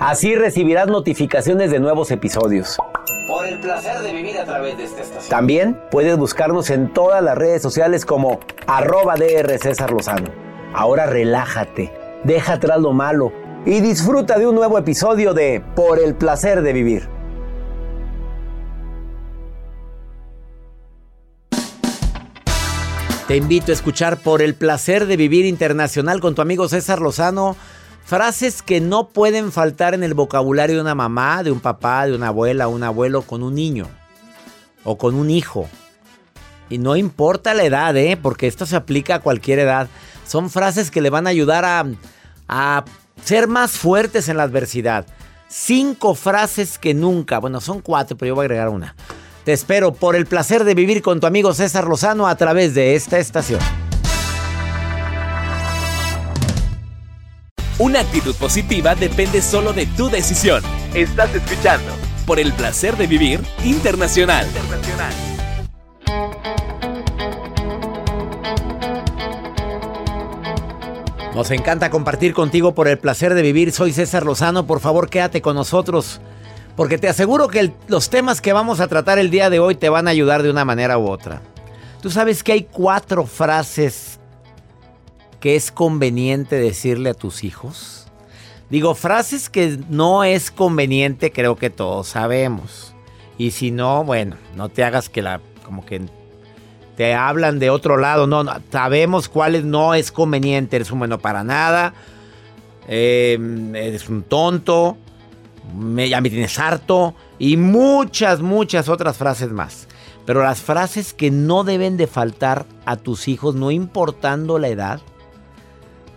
Así recibirás notificaciones de nuevos episodios. Por el placer de vivir a través de esta estación. También puedes buscarnos en todas las redes sociales como arroba DR César Lozano. Ahora relájate, deja atrás lo malo y disfruta de un nuevo episodio de Por el placer de vivir. Te invito a escuchar Por el placer de vivir internacional con tu amigo César Lozano. Frases que no pueden faltar en el vocabulario de una mamá, de un papá, de una abuela, un abuelo con un niño o con un hijo. Y no importa la edad, ¿eh? porque esto se aplica a cualquier edad. Son frases que le van a ayudar a, a ser más fuertes en la adversidad. Cinco frases que nunca, bueno, son cuatro, pero yo voy a agregar una. Te espero por el placer de vivir con tu amigo César Lozano a través de esta estación. Una actitud positiva depende solo de tu decisión. Estás escuchando por el placer de vivir internacional. Nos encanta compartir contigo por el placer de vivir. Soy César Lozano. Por favor, quédate con nosotros. Porque te aseguro que los temas que vamos a tratar el día de hoy te van a ayudar de una manera u otra. Tú sabes que hay cuatro frases que es conveniente decirle a tus hijos. Digo, frases que no es conveniente, creo que todos sabemos. Y si no, bueno, no te hagas que la, como que te hablan de otro lado. No, no, sabemos cuáles no es conveniente. Eres un bueno para nada. eh, eres un tonto. Me, ya me tienes harto. Y muchas, muchas otras frases más. Pero las frases que no deben de faltar a tus hijos, no importando la edad.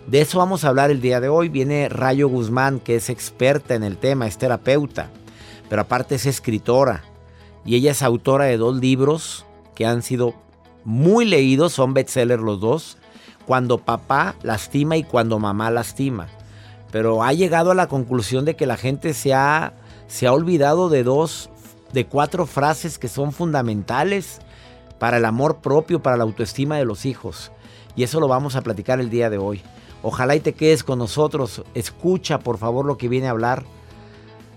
De eso vamos a hablar el día de hoy. Viene Rayo Guzmán, que es experta en el tema, es terapeuta, pero aparte es escritora. Y ella es autora de dos libros que han sido muy leídos, son bestsellers los dos. Cuando papá lastima y cuando mamá lastima. Pero ha llegado a la conclusión de que la gente se ha, se ha olvidado de dos, de cuatro frases que son fundamentales para el amor propio, para la autoestima de los hijos. Y eso lo vamos a platicar el día de hoy. Ojalá y te quedes con nosotros. Escucha, por favor, lo que viene a hablar.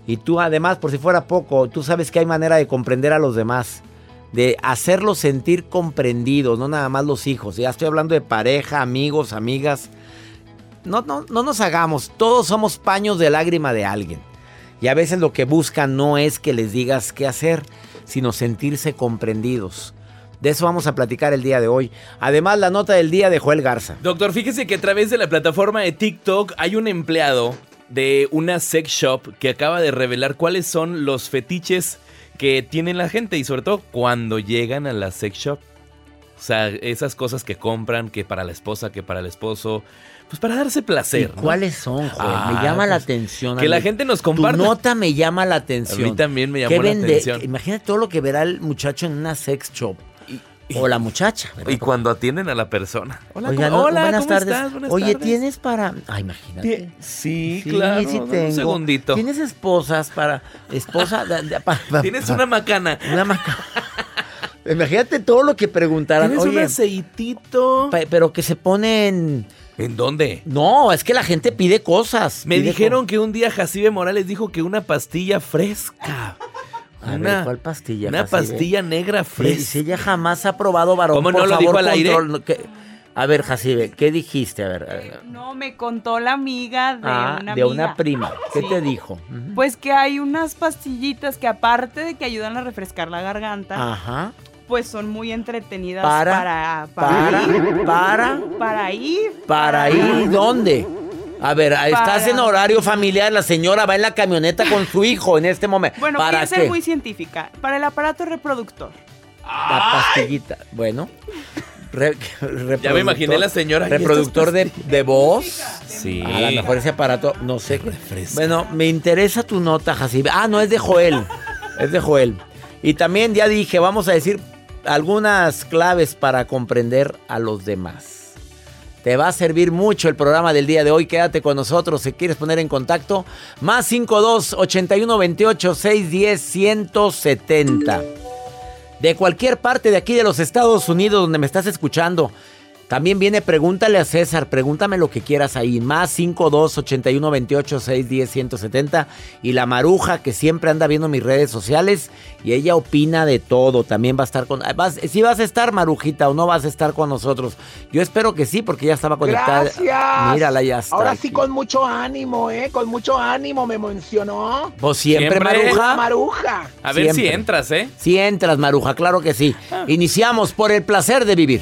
Y tú, además, por si fuera poco, tú sabes que hay manera de comprender a los demás. De hacerlos sentir comprendidos, no nada más los hijos. Ya estoy hablando de pareja, amigos, amigas. No, no, no nos hagamos. Todos somos paños de lágrima de alguien. Y a veces lo que buscan no es que les digas qué hacer, sino sentirse comprendidos. De eso vamos a platicar el día de hoy. Además, la nota del día de Joel Garza. Doctor, fíjese que a través de la plataforma de TikTok hay un empleado de una sex shop que acaba de revelar cuáles son los fetiches que tiene la gente y sobre todo cuando llegan a la sex shop. O sea, esas cosas que compran, que para la esposa, que para el esposo, pues para darse placer. ¿Y ¿Cuáles son, Joel? Ah, me llama la pues, atención. que la gente nos Tu comparta. nota me llama la atención. A mí también me llamó ¿Qué la atención. Imagínate todo lo que verá el muchacho en una sex shop. O la muchacha. ¿verdad? Y cuando atienden a la persona. Hola, Oiga, ¿cómo- no, hola, buenas ¿cómo tardes. estás? Buenas Oye, tardes. ¿tienes para...? Ah, imagínate. Sí, claro. sí dame tengo. Un segundito. ¿Tienes esposas para... Esposa... Tienes una macana. Una maca- Imagínate todo lo que preguntaran. Tienes un Oye, aceitito. pa- pero que se ponen... ¿En dónde? No, es que la gente pide cosas. Me pide dijeron que un día Jacibe Morales dijo que una pastilla fresca. A ver, una, ¿cuál pastilla? Una Jacibe? pastilla negra Si fresca. ella jamás ha probado varón, ¿Cómo por no lo favor, dijo al aire? control- no, que- A ver, Jacibe, ¿qué dijiste? A ver, a ver. No, me contó la amiga de ah, una de amiga. una prima. ¿Qué Sí. te dijo? Pues que hay unas pastillitas que aparte de que ayudan a refrescar la garganta, Ajá. pues son muy entretenidas Para, para Para, ir, para, para ir, para ir, ¿dónde? A ver, estás en horario familiar, la señora va en la camioneta con su hijo en este momento. Bueno, ¿Para quiero qué? ser muy científica. Para el aparato reproductor. La pastillita. Bueno. Re- Ya me imaginé la señora. ¿y Reproductor de, de voz. Sí. A lo mejor ese aparato, no sé. Refresca. Bueno, me interesa tu nota, Jacibe. Ah, no, es de Joel. Es de Joel. Y también ya dije, vamos a decir algunas claves para comprender a los demás. Te va a servir mucho el programa del día de hoy. Quédate con nosotros si quieres poner en contacto. Más 52 81 28 610 170 de cualquier parte de aquí de los Estados Unidos donde me estás escuchando. También viene Pregúntale a César, pregúntame lo que quieras ahí. Más 52 81 28 610 170. Y la Maruja, que siempre anda viendo mis redes sociales. Y ella opina de todo. También va a estar con. Vas, si vas a estar, Marujita, o no vas a estar con nosotros. Yo espero que sí, porque ya estaba conectada. Gracias. Mírala, ya está. Ahora sí aquí. con mucho ánimo, ¿eh? Con mucho ánimo me mencionó. Pues siempre, Siempre. Maruja. Maruja. A ver si entras, ¿eh? Si entras, Maruja, claro que sí. Iniciamos por el placer de vivir.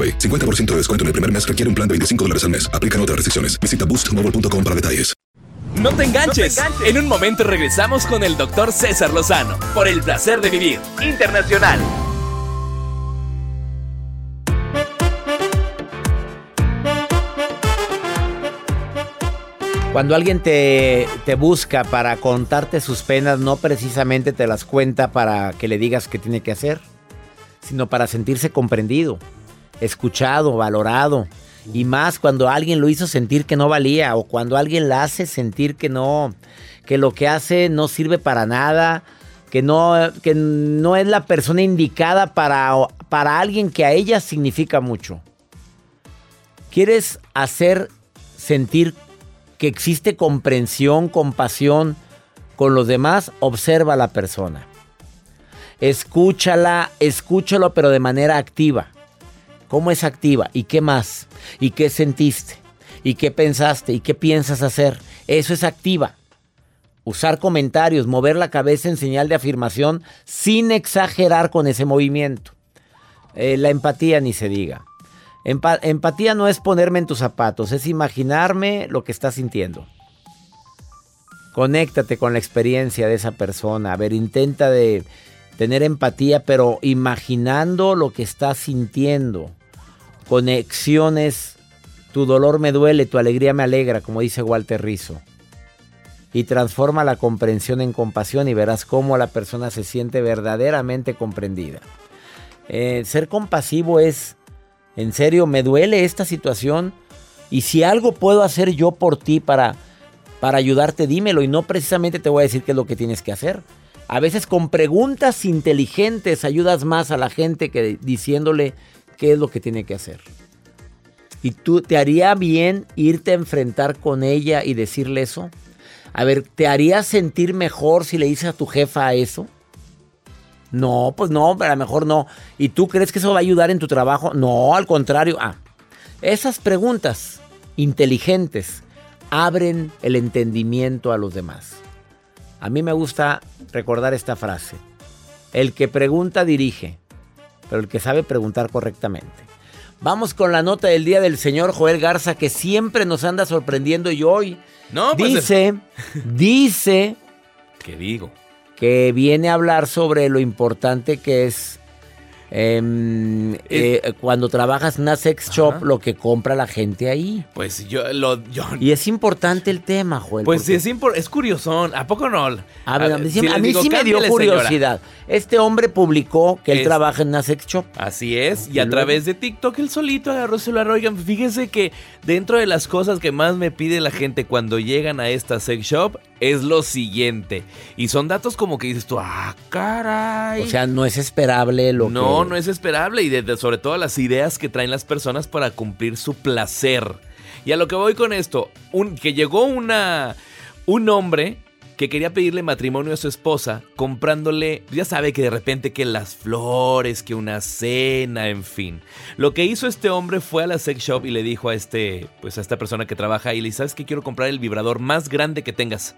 AroPay. 50% de descuento en el primer mes requiere un plan de 25 dólares al mes. Aplican otras restricciones. Visita boostmobile.com para detalles. No te enganches. En un momento regresamos con el doctor César Lozano por el placer de vivir internacional. Cuando alguien te, te busca para contarte sus penas, no precisamente te las cuenta para que le digas qué tiene que hacer, sino para sentirse comprendido, escuchado, valorado. Y más cuando alguien lo hizo sentir que no valía o cuando alguien la hace sentir que no, que lo que hace no sirve para nada, que no, que no es la persona indicada para, para alguien que a ella significa mucho. ¿Quieres hacer sentir que existe comprensión, compasión con los demás? Observa a la persona. Escúchala, escúchalo, pero de manera activa. ¿Cómo es activa? ¿Y qué más? ¿Y qué sentiste? ¿Y qué pensaste? ¿Y qué piensas hacer? Eso es activa. Usar comentarios, mover la cabeza en señal de afirmación sin exagerar con ese movimiento. Eh, la empatía ni se diga. Empa- empatía no es ponerme en tus zapatos, es imaginarme lo que estás sintiendo. Conéctate con la experiencia de esa persona. A ver, intenta de tener empatía, pero imaginando lo que estás sintiendo. Conexiones. Tu dolor me duele, tu alegría me alegra, como dice Walter Rizzo. Y transforma la comprensión en compasión y verás cómo la persona se siente verdaderamente comprendida. Eh, ser compasivo es, en serio, me duele esta situación. Y si algo puedo hacer yo por ti para, para ayudarte, dímelo. Y no precisamente te voy a decir qué es lo que tienes que hacer. A veces con preguntas inteligentes ayudas más a la gente que diciéndole qué es lo que tiene que hacer. ¿Y tú te haría bien irte a enfrentar con ella y decirle eso? A ver, ¿te haría sentir mejor si le dices a tu jefa eso? No, pues no, a lo mejor no. ¿Y tú crees que eso va a ayudar en tu trabajo? No, al contrario. Ah, esas preguntas inteligentes abren el entendimiento a los demás. A mí me gusta recordar esta frase. El que pregunta dirige, pero el que sabe preguntar correctamente. Vamos con la nota del día del señor Joel Garza que siempre nos anda sorprendiendo y hoy No, pues, dice, dice ¿Qué digo? que viene a hablar sobre lo importante que es em, eh, cuando trabajas en una sex shop, Ajá. lo que compra la gente ahí. Pues yo lo. Yo, Y es importante el tema, Joel. pues sí, es, es curiosón. ¿A poco no? A, ver, a mí, sí, si a les mí digo, sí me dio "Cámbiale, curiosidad. Este hombre publicó que él Es- trabaja en una sex shop. Así es, y ¿Y a luego? través de TikTok él solito agarró el celular. Oigan, fíjense que dentro de las cosas que más me pide la gente cuando llegan a esta sex shop es lo siguiente. Y son datos como que dices tú, ah, caray. O sea, no es esperable lo no, que... no es esperable. Y de- de- sobre todo las ideas que traen las personas para cumplir su placer. Y a lo que voy con esto, un, que llegó una, un hombre que quería pedirle matrimonio a su esposa comprándole, ya sabe que de repente que las flores, que una cena, en fin. Lo que hizo este hombre fue a la sex shop y le dijo a este, pues a esta persona que trabaja ahí, le dice, ¿sabes qué? Quiero comprar el vibrador más grande que tengas.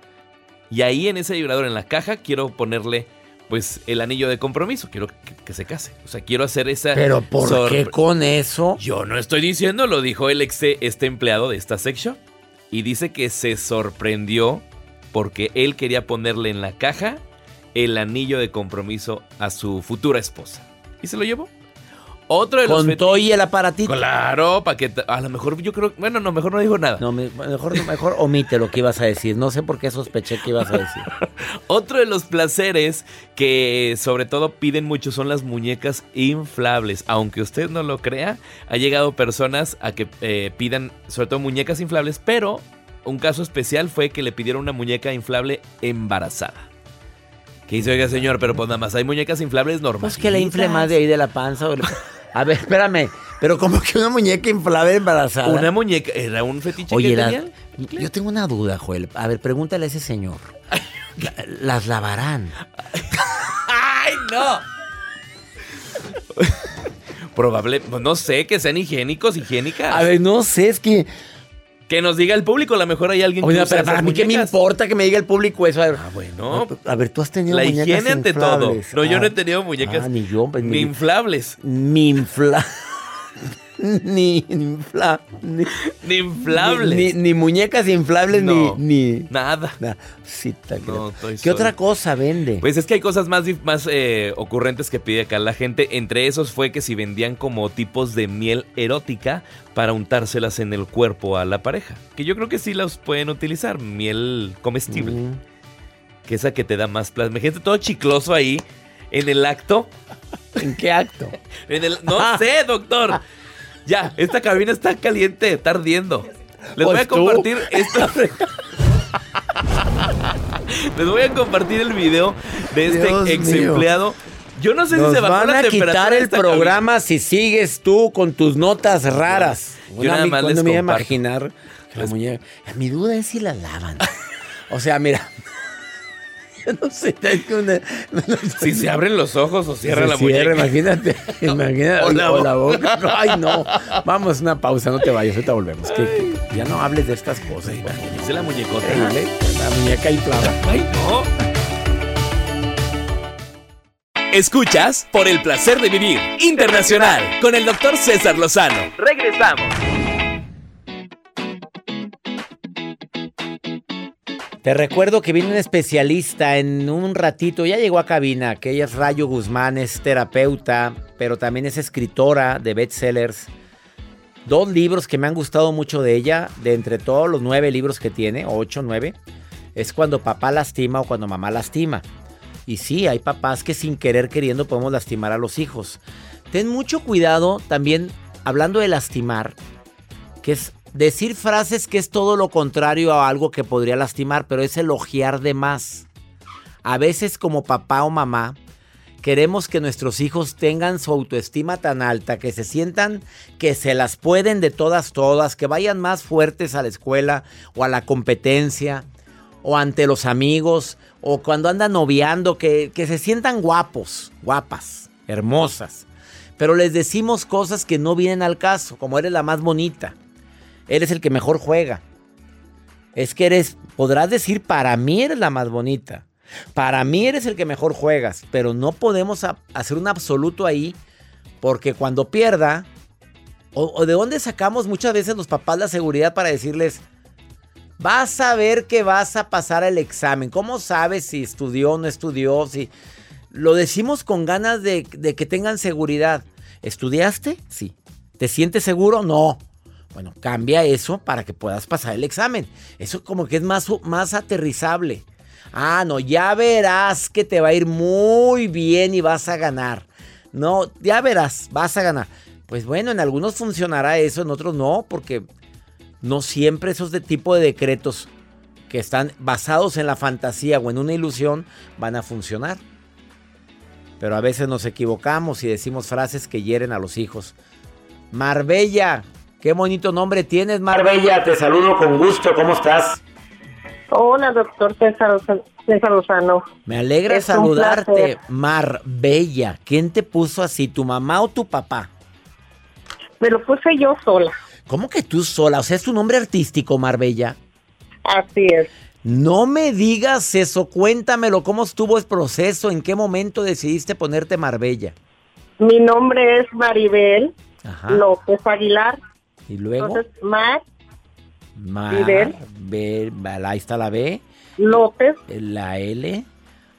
Y ahí en ese vibrador, en la caja, quiero ponerle pues el anillo de compromiso. Quiero que, que se case. O sea, quiero hacer esa... Pero ¿por qué con eso? Yo no estoy diciendo, lo dijo el ex, este empleado de esta sex shop. Y dice que se sorprendió porque él quería ponerle en la caja el anillo de compromiso a su futura esposa. ¿Y se lo llevó? Otro de los Con todo y el aparatito. Claro, para que a lo mejor yo creo, bueno, no, mejor no dijo nada. No, me- mejor, mejor omite lo que ibas a decir. No sé por qué sospeché que ibas a decir. Otro de los placeres que sobre todo piden mucho son las muñecas inflables. Aunque usted no lo crea, ha llegado personas a que eh, pidan sobre todo muñecas inflables, pero un caso especial fue que le pidieron una muñeca inflable embarazada. Que dice, oiga señor, pero pues nada más hay muñecas inflables normales. Pues que la infle más de ahí de la panza. o le- A ver, espérame. Pero como que una muñeca inflable embarazada. Una muñeca, era un fetiche Oye, que la- tenían. yo tengo una duda, Joel. A ver, pregúntale a ese señor. La- Las lavarán. ¡Ay, no! Probable, pues, no sé, que sean higiénicos, higiénicas. A ver, no sé, es que. Que nos diga el público, a lo mejor hay alguien Oye, que usa pero para mí, ¿qué me importa que me diga el público eso? Ah, bueno. a ver, tú has tenido La muñecas higiene ante todo. inflables. No, yo no he Ah, tenido muñecas Ah, ni yo. pues, ni ni, inflables. ni infla. ni, infla. Ni, Ni inflables. Ni, ni muñecas inflables, No. ni. ni Nada. Nah, sí. No, ¿Qué otra cosa vende? Pues es que hay cosas más, más eh, ocurrentes que pide acá la gente. Entre esos fue que si vendían como tipos de miel erótica para untárselas en el cuerpo a la pareja. Que yo creo que sí las pueden utilizar. Miel comestible. Mm. Que esa que te da más placer. Imagínate todo chicloso ahí en el acto. ¿En qué acto? En el, no sé, doctor. Ya, esta cabina está caliente, está ardiendo. Les voy Pues a tú. compartir esto. Les voy a compartir el video de este Dios ex mío. empleado. Yo no sé Nos si se bajó van la a temperatura quitar el programa si sigues tú con tus notas raras. Yo nada más ¿cuándo les me iba a imaginar la muñeca? Mi duda es si la lavan. O sea, mira. Yo no sé. es que una-. Si se abren los ojos o cierra la cierra, muñeca. imagínate. imagínate. O la o la boca. No, Ay, no. Vamos, una pausa, no te vayas, ahorita volvemos. Que, que ya no hables de estas cosas. güey. Dice la muñecota. Horrible. La muñeca inflada. Ay, no. Escuchas por el placer de vivir internacional con el doctor César Lozano. Regresamos. Te recuerdo que viene un especialista en un ratito, ya llegó a cabina, que ella es Rayo Guzmán, es terapeuta, pero también es escritora de bestsellers. Dos libros que me han gustado mucho de ella, de entre todos los nueve libros que tiene, ocho, nueve, es cuando papá lastima o cuando mamá lastima. Y sí, hay papás que sin querer queriendo podemos lastimar a los hijos. Ten mucho cuidado también hablando de lastimar, que es decir frases que es todo lo contrario a algo que podría lastimar, pero es elogiar de más. A veces como papá o mamá queremos que nuestros hijos tengan su autoestima tan alta, que se sientan que se las pueden de todas, todas, que vayan más fuertes a la escuela o a la competencia o ante los amigos o cuando andan noviando, que, que se sientan guapos, guapas, hermosas. Pero les decimos cosas que no vienen al caso, como eres la más bonita eres el que mejor juega. Es que eres, podrás decir, para mí eres la más bonita. Para mí eres el que mejor juegas. Pero no podemos hacer un absoluto ahí. Porque cuando pierda, o, de dónde sacamos muchas veces los papás la seguridad para decirles, vas a ver que vas a pasar el examen. ¿Cómo sabes si estudió o no estudió? Si... Lo decimos con ganas de, de que tengan seguridad. ¿Estudiaste? Sí. ¿Te sientes seguro? No. Bueno, cambia eso para que puedas pasar el examen. Eso como que es más, más aterrizable. Ah, no, ya verás que te va a ir muy bien y vas a ganar. No, ya verás, vas a ganar. Pues bueno, en algunos funcionará eso, en otros no, porque no siempre esos de tipo de decretos que están basados en la fantasía o en una ilusión van a funcionar. Pero a veces nos equivocamos y decimos frases que hieren a los hijos. Marbella, Qué bonito nombre tienes, Marbella. Te saludo con gusto. ¿Cómo estás? Hola, doctor César, César Lozano. Me alegra saludarte, Marbella. ¿Quién te puso así, tu mamá o tu papá? Me lo puse yo sola. ¿Cómo que tú sola? O sea, es tu nombre artístico, Marbella. Así es. No me digas eso, cuéntamelo, ¿cómo estuvo el proceso? ¿En qué momento decidiste ponerte Marbella? Mi nombre es Maribel López Aguilar. Y luego. Entonces, Mar. Mar. B, ahí está la B. López. La L.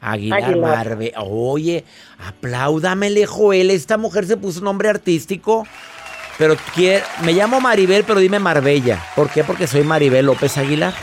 Aguilar, Marbe. Oye, apláudamele, Joel. Esta mujer se puso un nombre artístico. Pero quiere, me llamo Maribel, pero dime Marbella. ¿Por qué? Porque soy Maribel López Aguilar.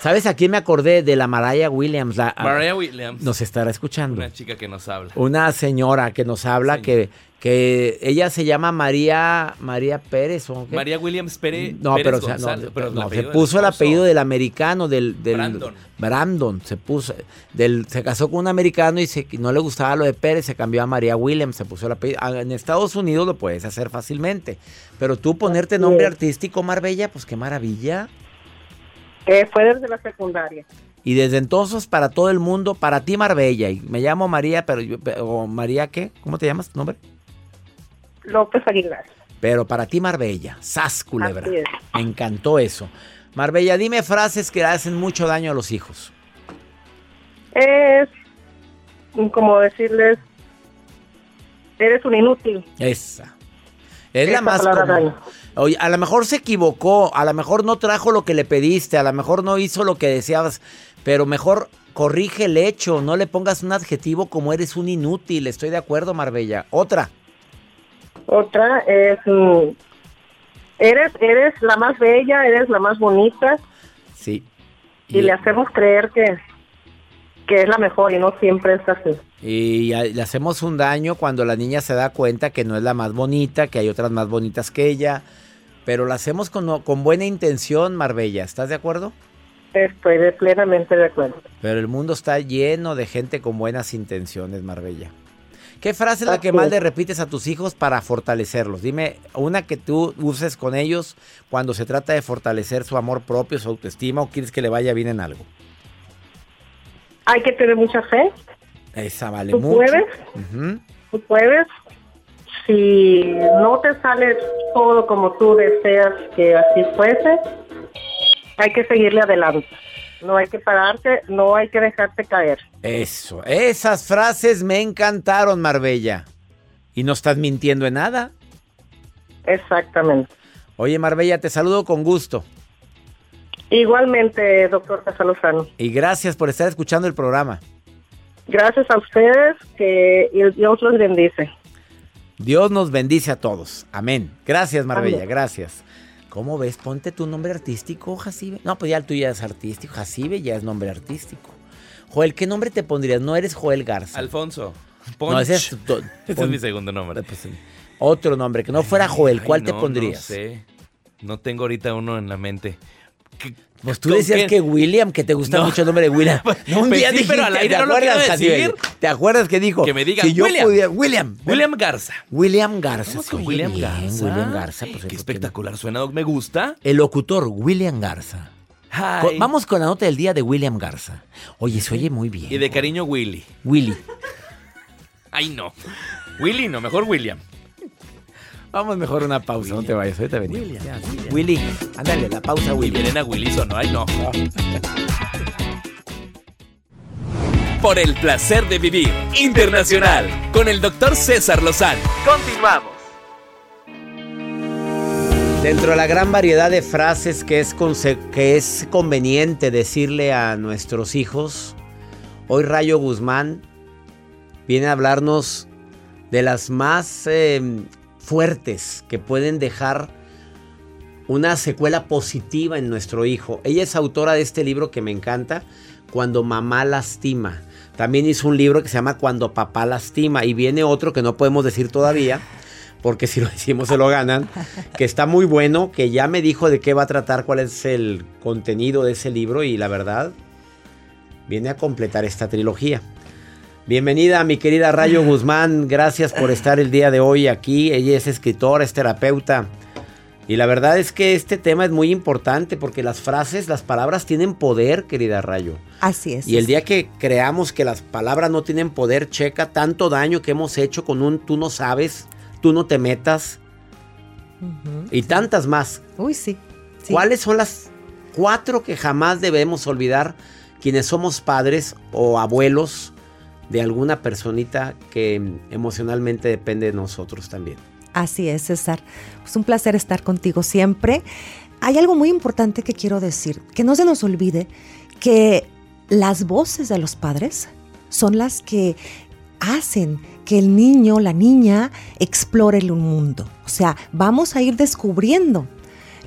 ¿Sabes a quién me acordé? De la Mariah Williams. La, Mariah Williams. Nos estará escuchando. Una chica que nos habla. Una señora que nos habla que que ella se llama María María Pérez ¿o qué? María Williams Pérez no pero, no, se puso el apellido del americano del, Brandon. Brandon se puso del se casó con un americano y se, no le gustaba lo de Pérez se cambió a María Williams se puso el apellido ah, en Estados Unidos lo puedes hacer fácilmente pero tú ponerte nombre artístico Marbella pues qué maravilla. Eh, fue desde la secundaria. Y desde entonces para todo el mundo para ti Marbella y me llamo María pero o María qué cómo te llamas nombre López Aguilar. Pero para ti, Marbella, sas culebra. Me encantó eso. Marbella, dime frases que hacen mucho daño a los hijos. Es como decirles, eres un inútil. Esa. Es la más común. Oye, a lo mejor se equivocó, a lo mejor no trajo lo que le pediste, a lo mejor no hizo lo que deseabas, pero mejor corrige el hecho, no le pongas un adjetivo como eres un inútil. Estoy de acuerdo, Marbella. Otra. Otra es, mm, eres, eres la más bella, eres la más bonita. Sí. Y, le hacemos creer que, que es la mejor y no siempre es así. Y le hacemos un daño cuando la niña se da cuenta que no es la más bonita, que hay otras más bonitas que ella. Pero la hacemos con, con buena intención, Marbella. ¿Estás de acuerdo? Estoy plenamente de acuerdo. Pero el mundo está lleno de gente con buenas intenciones, Marbella. ¿Qué frase es la que más le repites a tus hijos para fortalecerlos? Dime una que tú uses con ellos cuando se trata de fortalecer su amor propio, su autoestima o quieres que le vaya bien en algo. Hay que tener mucha fe. Esa vale ¿Tú mucho. Puedes, Tú puedes. Si no te sale todo como tú deseas que así fuese, hay que seguirle adelante. No hay que pararte, no hay que dejarte caer. Eso, esas frases me encantaron, Marbella. Y no estás mintiendo en nada. Exactamente. Oye, Marbella, te saludo con gusto. Igualmente, doctor Casalozano. Y gracias por estar escuchando el programa. Gracias a ustedes, que Dios los bendice. Dios nos bendice a todos. Amén. Gracias, Marbella, Amén. gracias. ¿Cómo ves? Ponte tu nombre artístico, Jacibe. No, pues ya el tuyo ya es artístico. Jacibe ya es nombre artístico. Joel, ¿qué nombre te pondrías? No eres Joel Garza. Alfonso. No, Ponch. ese es, tu- Ese es mi segundo nombre. pues, otro nombre, que no fuera Joel. Ay, ¿Cuál te no, pondrías? No sé. No tengo ahorita uno en la mente. ¿Qué- Pues tú decías que William, que te gusta No. mucho el nombre de William. No, un Pues día sí, dijiste, pero al aire ¿te no lo quiero decir. ¿Te acuerdas que dijo? Que me digan, si yo William. pudiera- William. William Garza. William Garza. Con oye William bien, Garza. William Garza. pues, Qué espectacular suena. Me gusta. El locutor, William Garza. Vamos con la nota del día de William Garza. Oye, se oye muy bien. Y de cariño, Willy. Willy. Ay, no. Willy no, mejor William. Vamos mejor a una pausa, no te vayas, ahorita venimos. Willy, ándale, la pausa, Willy. vienen a Willy sonó. Ay, no. Por el placer de vivir internacional con el doctor César Lozano. Continuamos. Dentro de la gran variedad de frases que es, que es conveniente decirle a nuestros hijos, hoy Rayo Guzmán viene a hablarnos de las más eh, fuertes que pueden dejar una secuela positiva en nuestro hijo. Ella es autora de este libro que me encanta, Cuando mamá lastima. También hizo un libro que se llama Cuando papá lastima y viene otro que no podemos decir todavía, porque si lo decimos se lo ganan, que está muy bueno, que ya me dijo de qué va a tratar, cuál es el contenido de ese libro y la verdad viene a completar esta trilogía. Bienvenida mi querida Rayo Guzmán, gracias por estar el día de hoy aquí. Ella es escritora, es terapeuta. Y la verdad es que este tema es muy importante porque las frases, las palabras tienen poder, querida Rayo. Así es. Y el día que creamos que las palabras no tienen poder, checa tanto daño que hemos hecho con un tú no sabes, tú no te metas Ujú. y tantas más. Uy, sí. sí. ¿Cuáles son las cuatro que jamás debemos olvidar quienes somos padres o abuelos de alguna personita que emocionalmente depende de nosotros también? Así es, César. Es un placer estar contigo siempre. Hay algo muy importante que quiero decir, que no se nos olvide que las voces de los padres son las que hacen que el niño, la niña, explore el mundo. O sea, vamos a ir descubriendo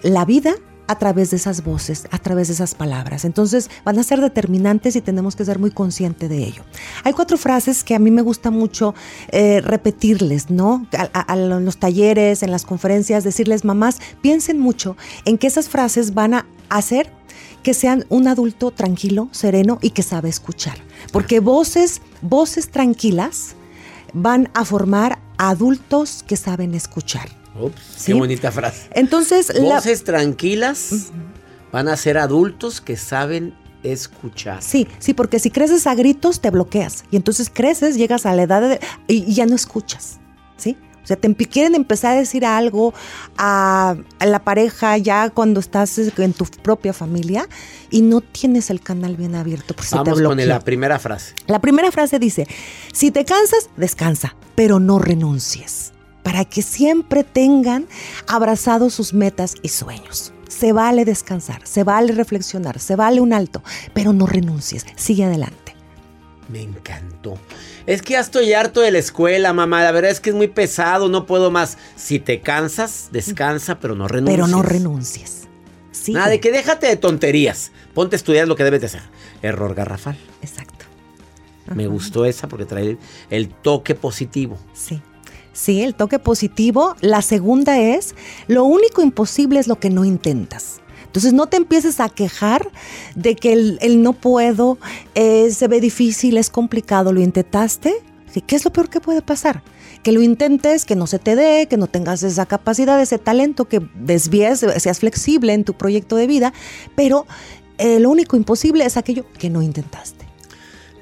la vida a través de esas voces, a través de esas palabras. Entonces van a ser determinantes y tenemos que ser muy conscientes de ello. Hay cuatro frases que a mí me gusta mucho eh, repetirles, ¿no? A, los talleres, en las conferencias, decirles, mamás, piensen mucho en que esas frases van a hacer que sean un adulto tranquilo, sereno y que sabe escuchar. Porque voces, voces tranquilas van a formar adultos que saben escuchar. Ups, Sí. qué bonita frase. Entonces, la- Voces tranquilas van a ser adultos que saben escuchar. Sí, sí, porque si creces a gritos te bloqueas y entonces creces, llegas a la edad de, y, y ya no escuchas, ¿sí? O sea, te quieren empezar a decir algo a, a la pareja ya cuando estás en tu propia familia y no tienes el canal bien abierto porque se te Vamos con la primera frase. La primera frase dice, si te cansas, descansa, pero no renuncies, para que siempre tengan abrazados sus metas y sueños. Se vale descansar, se vale reflexionar, se vale un alto, pero no renuncies, sigue adelante. Me encantó. Es que ya estoy harto de la escuela, mamá. La verdad es que es muy pesado, no puedo más. Si te cansas, descansa, pero no renuncies. Pero no renuncies. Sí. Nada de que déjate de tonterías. Ponte a estudiar lo que debes de hacer. Error garrafal. Exacto. Me gustó esa porque trae el toque positivo. Sí. Sí, el toque positivo. La segunda es, lo único imposible es lo que no intentas. Entonces no te empieces a quejar de que el, no puedo, eh, se ve difícil, es complicado, lo intentaste. ¿Qué es lo peor que puede pasar? Que lo intentes, que no se te dé, que no tengas esa capacidad, ese talento, que desvíes, seas flexible en tu proyecto de vida, pero eh, lo único imposible es aquello que no intentaste.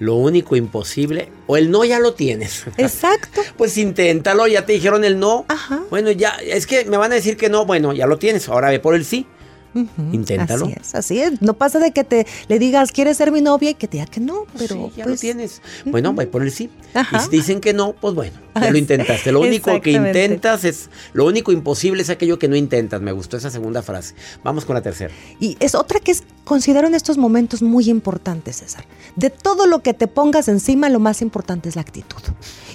Lo único imposible, o el no ya lo tienes. Exacto. Pues inténtalo, ya te dijeron el no. Ajá. Bueno, ya, es que me van a decir que no, bueno, ya lo tienes, ahora ve por el sí. Inténtalo. Así es, así es. No pasa de que te le digas, ¿quieres ser mi novia? Y que te diga que no, pero Sí, ya pues, lo tienes. Bueno, va por el sí. Ajá. Y si dicen que no, pues bueno, ya lo intentaste. Lo único que intentas es, lo único imposible es aquello que no intentas. Me gustó esa segunda frase. Vamos con la tercera. Y es otra que es, considero en estos momentos muy importante, César. De todo lo que te pongas encima, lo más importante es la actitud.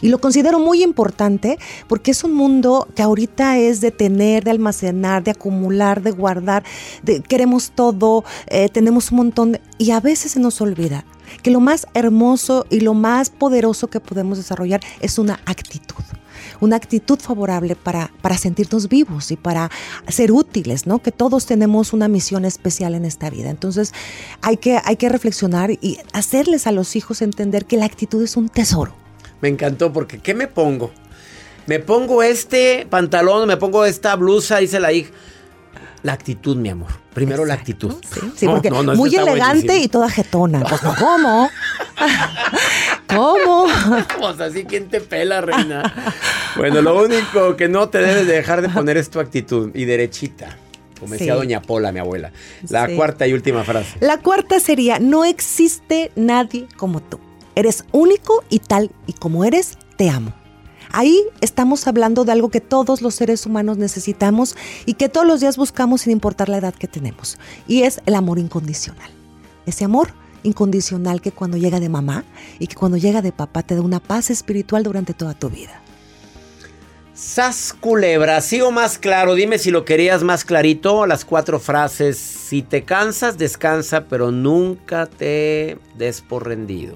Y lo considero muy importante porque es un mundo que ahorita es de tener, de almacenar, de acumular, de guardar, queremos todo, eh, tenemos un montón, y a veces se nos olvida que lo más hermoso y lo más poderoso que podemos desarrollar es una actitud una actitud favorable para, para sentirnos vivos y para ser útiles, ¿no? Que todos tenemos una misión especial en esta vida. Entonces hay que, hay que reflexionar y hacerles a los hijos entender que la actitud es un tesoro. Me encantó porque ¿qué me pongo? Me pongo este pantalón, me pongo esta blusa, dice la hija. La actitud, mi amor. Primero la actitud. Sí, No, porque no, no, muy elegante buenísimo. y toda jetona. Pues, no, ¿cómo? ¿Cómo? Pues así, ¿quién te pela, reina? Bueno, lo único que no te debes de dejar de poner es tu actitud y derechita. Como decía Sí. doña Pola, mi abuela. La Sí. cuarta y última frase. La cuarta sería, no existe nadie como tú. Eres único y tal y como eres, te amo. Ahí estamos hablando de algo que todos los seres humanos necesitamos y que todos los días buscamos sin importar la edad que tenemos. Y es el amor incondicional. Ese amor incondicional que cuando llega de mamá y que cuando llega de papá te da una paz espiritual durante toda tu vida. Sas culebra, sí o más claro, dime si lo querías más clarito, las cuatro frases. Si te cansas, descansa, pero nunca te des por rendido.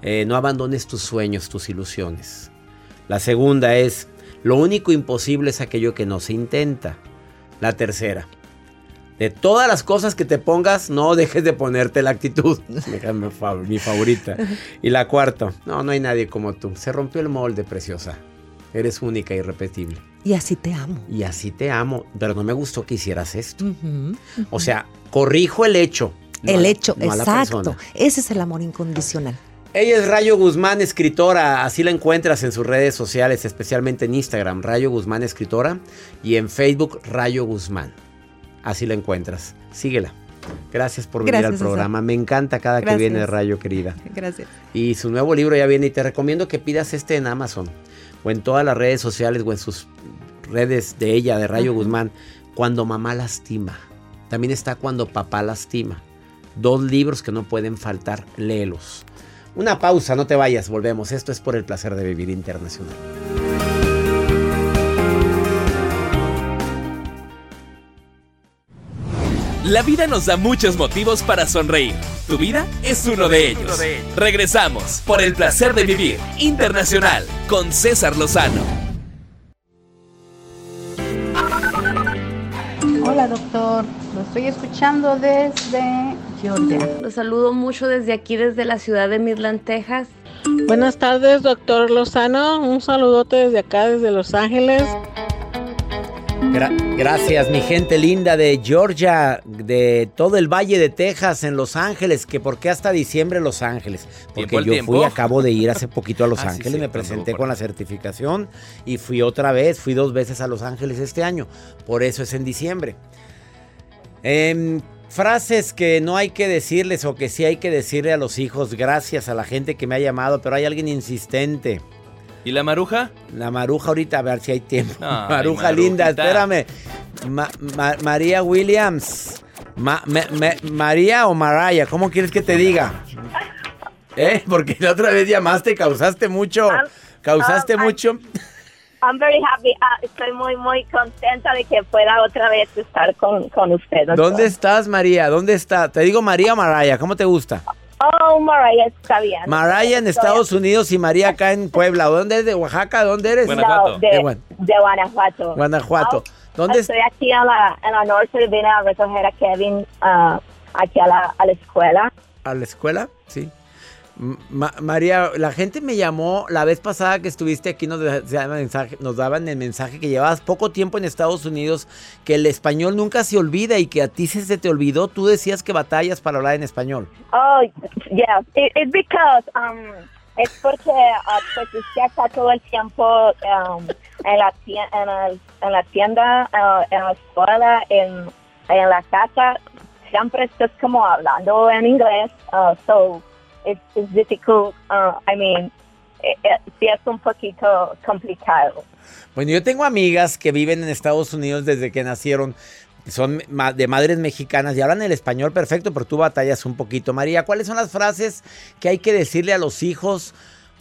Eh, no abandones tus sueños, tus ilusiones. La segunda es, lo único imposible es aquello que no se intenta. La tercera, de todas las cosas que te pongas, no dejes de ponerte la actitud. Déjame mi favorita. Y la cuarta, no, no hay nadie como tú. Se rompió el molde, preciosa. Eres única e irrepetible. Y así te amo. Y así te amo, pero no me gustó que hicieras esto. O sea, corrijo el hecho. no el hecho, no exacto. Ese es el amor incondicional. Ella es Rayo Guzmán, escritora. Así la encuentras en sus redes sociales, especialmente en Instagram, Rayo Guzmán, escritora. Y en Facebook, Rayo Guzmán. Así la encuentras. Síguela. Gracias por venir Gracias, al programa. Me encanta cada que viene Rayo, querida. Gracias. Y su nuevo libro ya viene y te recomiendo que pidas este en Amazon o en todas las redes sociales o en sus redes de ella, de Rayo Guzmán. Cuando mamá lastima. También está cuando papá lastima. Dos libros que no pueden faltar, léelos. Una pausa, no te vayas, volvemos. Esto es por el placer de vivir internacional. La vida nos da muchos motivos para sonreír. Tu vida es uno de ellos. Regresamos por el placer de vivir internacional con César Lozano. Hola doctor, lo estoy escuchando desde Georgia. Los saludo mucho desde aquí, desde la ciudad de Midland, Texas. Buenas tardes, doctor Lozano. Un saludote desde acá, desde Los Ángeles. Gra- gracias, mi gente linda de Georgia, de todo el Valle de Texas, en Los Ángeles, que por qué hasta diciembre Los Ángeles. Porque yo tiempo. fui, acabo de ir hace poquito a Los Ah, Ángeles, sí, me presenté con la certificación y fui otra vez, fui dos veces a Los Ángeles este año, por eso es en diciembre. Em, frases que no hay que decirles o que sí hay que decirle a los hijos, gracias a la gente que me ha llamado, pero hay alguien insistente. ¿Y la maruja? La maruja ahorita, a ver si hay tiempo. Ay, maruja linda, espérame. Ma- Ma- María Williams. Ma- me- me- María o Maraya, ¿cómo quieres que te diga? ¿Eh? Porque la otra vez llamaste y causaste mucho. Causaste um, I- mucho. I'm very happy. Ah, estoy muy, muy contenta de que pueda otra vez estar con, con usted. doctor. ¿Dónde estás, María? ¿Dónde está? Te digo María o Maraya, ¿cómo te gusta? Oh, Mariah, está bien. Maraya en Estoy- Estados Unidos y María acá en Puebla. ¿Dónde eres? ¿De Oaxaca? ¿Dónde eres? No, de, De de Guanajuato. Guanajuato. Oh, ¿Dónde Estoy aquí en la, en la norte, vine a recoger a Kevin ah, aquí a la, a la escuela. ¿A la escuela? Sí. Ma- María, la gente me llamó la vez pasada que estuviste aquí, nos, mensaje- nos daban el mensaje que llevabas poco tiempo en Estados Unidos, que el español nunca se olvida y que a ti se, te olvidó. Tú decías que batallas para hablar en español. Oh, yeah. It, it's because, um, es porque ah, pues usted todo el tiempo um, en, la tienda, ah, en la escuela, en, en la casa siempre estás como hablando en inglés, uh, so it's, it's difficult. Uh, I mean, eh, eh, sí es un poquito complicado. Bueno, yo tengo amigas que viven en Estados Unidos desde que nacieron. Son de madres mexicanas y hablan el español perfecto, pero tú batallas un poquito. María, ¿cuáles son las frases que hay que decirle a los hijos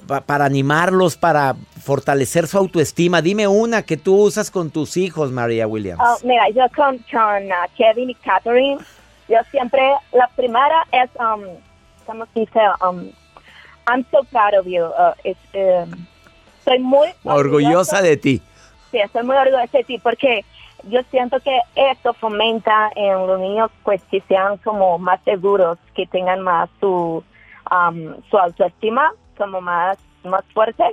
pa- para animarlos, para fortalecer su autoestima? Dime una que tú usas con tus hijos, María Williams. Oh, mira, yo con, con uh, Kevin y Catherine, yo siempre, la primera es, um, ¿cómo se dice? Um, I'm so proud of you. Uh, it's, um, estoy muy Orgullosa de ti. Sí, estoy muy orgullosa de ti porque yo siento que esto fomenta en los niños pues que sean como más seguros, que tengan más su, um, su autoestima como más, más fuerte.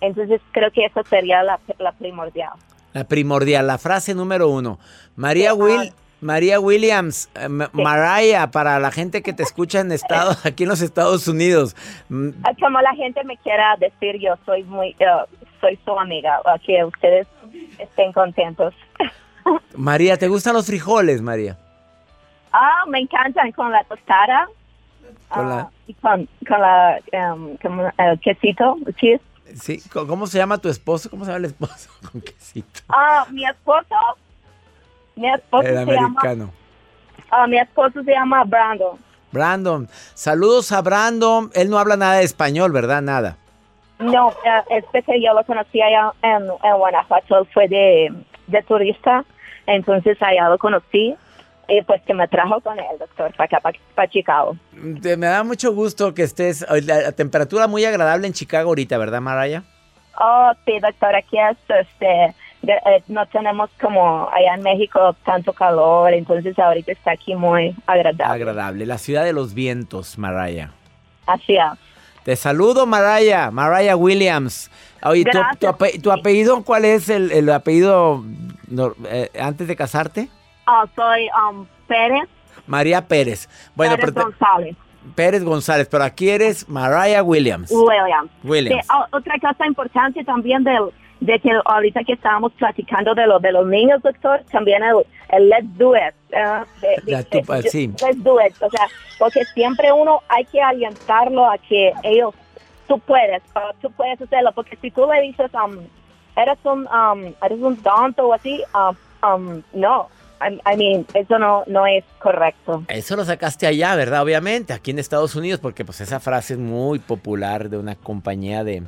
Entonces creo que eso sería la, la primordial. La primordial, la frase número uno. María Will, María Williams, eh, Ma- Mariah, para la gente que te escucha en Estados, aquí en los Estados Unidos. Mm, Ah, Como la gente me quiera decir, yo soy muy, uh, soy su amiga, uh, que ustedes estén contentos. María, ¿te gustan los frijoles, María? Ah, me encantan con la tostada Con la- y con, con la um, como, el quesito, cheese. sí, ¿cómo se llama tu esposo? ¿Cómo se llama el esposo? Con quesito. Ah, mi esposo, mi esposo El se llama, americano. ah, mi esposo se llama Brandon. Brandon, saludos a Brandon. Él no habla nada de español, ¿verdad? Nada. No, eh, es que yo lo conocí allá en, en Guanajuato, él fue de, de turista, entonces allá lo conocí y pues que me trajo con el doctor para acá, para, Chicago. Te- me da mucho gusto que estés. La, la temperatura muy agradable en Chicago ahorita, ¿verdad, Mariah? Oh, sí, doctor, aquí es, este, de- eh, no tenemos como allá en México tanto calor, entonces ahorita está aquí muy agradable. Agradable. La ciudad de los vientos, Mariah. Así es. Te saludo, Mariah. Mariah Williams. Oye, ¿tu, tu ape- tu apellido cuál es el, el apellido no, eh, antes de casarte? Oh, soy um, Pérez, María Pérez. Bueno, Pérez pero te- González. Pérez González, pero aquí eres Mariah Williams. Williams. Williams. Sí, o- otra cosa importante también del, de que ahorita que estábamos platicando de, lo, de los niños, doctor, también el, el let's do it. eh, de- de- tú, de- sí. Let's do it. O sea, porque siempre uno hay que alientarlo a que ellos, tú puedes, uh, tú puedes hacerlo, porque si tú le dices, um, eres un, um, eres un tonto o así, um, um, no. I, I mean, eso no, no es correcto. Eso lo sacaste allá, ¿verdad? Obviamente, aquí en Estados Unidos, porque pues esa frase es muy popular de una compañía de,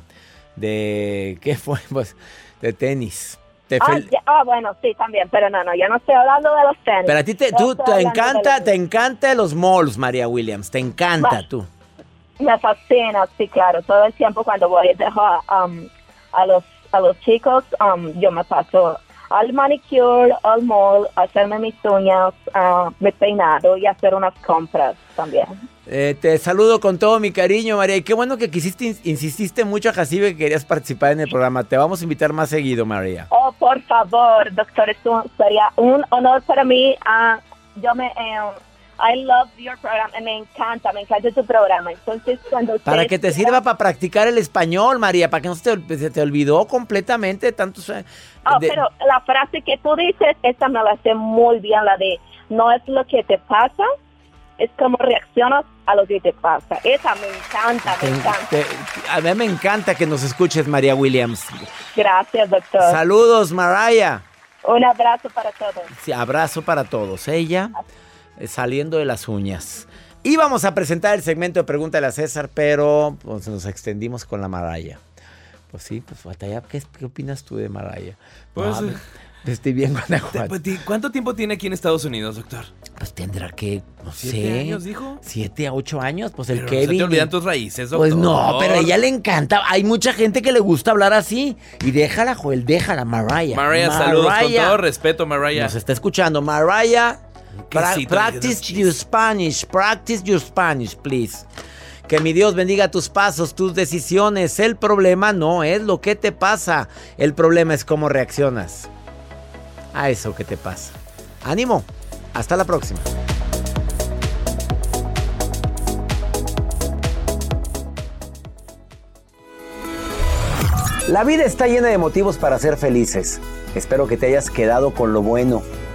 de ¿qué fue? Pues de tenis. Te Ah, ya- ah, bueno, sí, también, pero no, no, yo no estoy hablando de los tenis. Pero a ti te, Yo tú, te encanta, los- te encanta los malls, María Williams, te encanta Va. tú. Me fascina, sí, claro. Todo el tiempo cuando voy a dejar um, a los a los chicos, um, yo me paso al manicure, al mall, hacerme mis uñas, uh, mi peinado y hacer unas compras también. Eh, te saludo con todo mi cariño, María. Y qué bueno que quisiste, ins- insististe mucho a Jacibe que querías participar en el programa. Te vamos a invitar más seguido, María. Oh, por favor, doctor, sería un honor para mí. Ah, yo me, eh, I love your program, me encanta, me encanta tu programa. Entonces, cuando Para que te sirva para practicar el español, María, para que no se te, se te olvidó completamente tantos... eh, Oh, de- pero la frase que tú dices, esa me la sé muy bien, la de no es lo que te pasa, es cómo reaccionas a lo que te pasa. Esa me encanta, me te- encanta. te- a mí me encanta que nos escuches, María Williams. Gracias, doctor. Saludos, Mariah. Un abrazo para todos. Sí, abrazo para todos. Ella eh, saliendo de las uñas. Íbamos a presentar el segmento de Pregúntale a César, pero pues, nos extendimos con la Maraya. Pues sí, pues batalla. ¿Qué, qué opinas tú de Maraya? Pues, No, eh, estoy bien Guanajuato. ¿Cuánto tiempo tiene aquí en Estados Unidos, doctor? Pues tendrá que, no ¿Siete sé. años, dijo? Siete a ocho años, pues el Pero no Kevin. se te olvidan tus raíces, doctor. Pues no, pero a ella le encanta. Hay mucha gente que le gusta hablar así. Y déjala, Joel, déjala, Mariah. Mariah, saludos. Con todo respeto, Mariah. Nos está escuchando. Mariah, pra- practice your Spanish. Practice your Spanish, please. Que mi Dios bendiga tus pasos, tus decisiones. El problema no es lo que te pasa. El problema es cómo reaccionas a eso que te pasa. Ánimo. Hasta la próxima. La vida está llena de motivos para ser felices. Espero que te hayas quedado con lo bueno.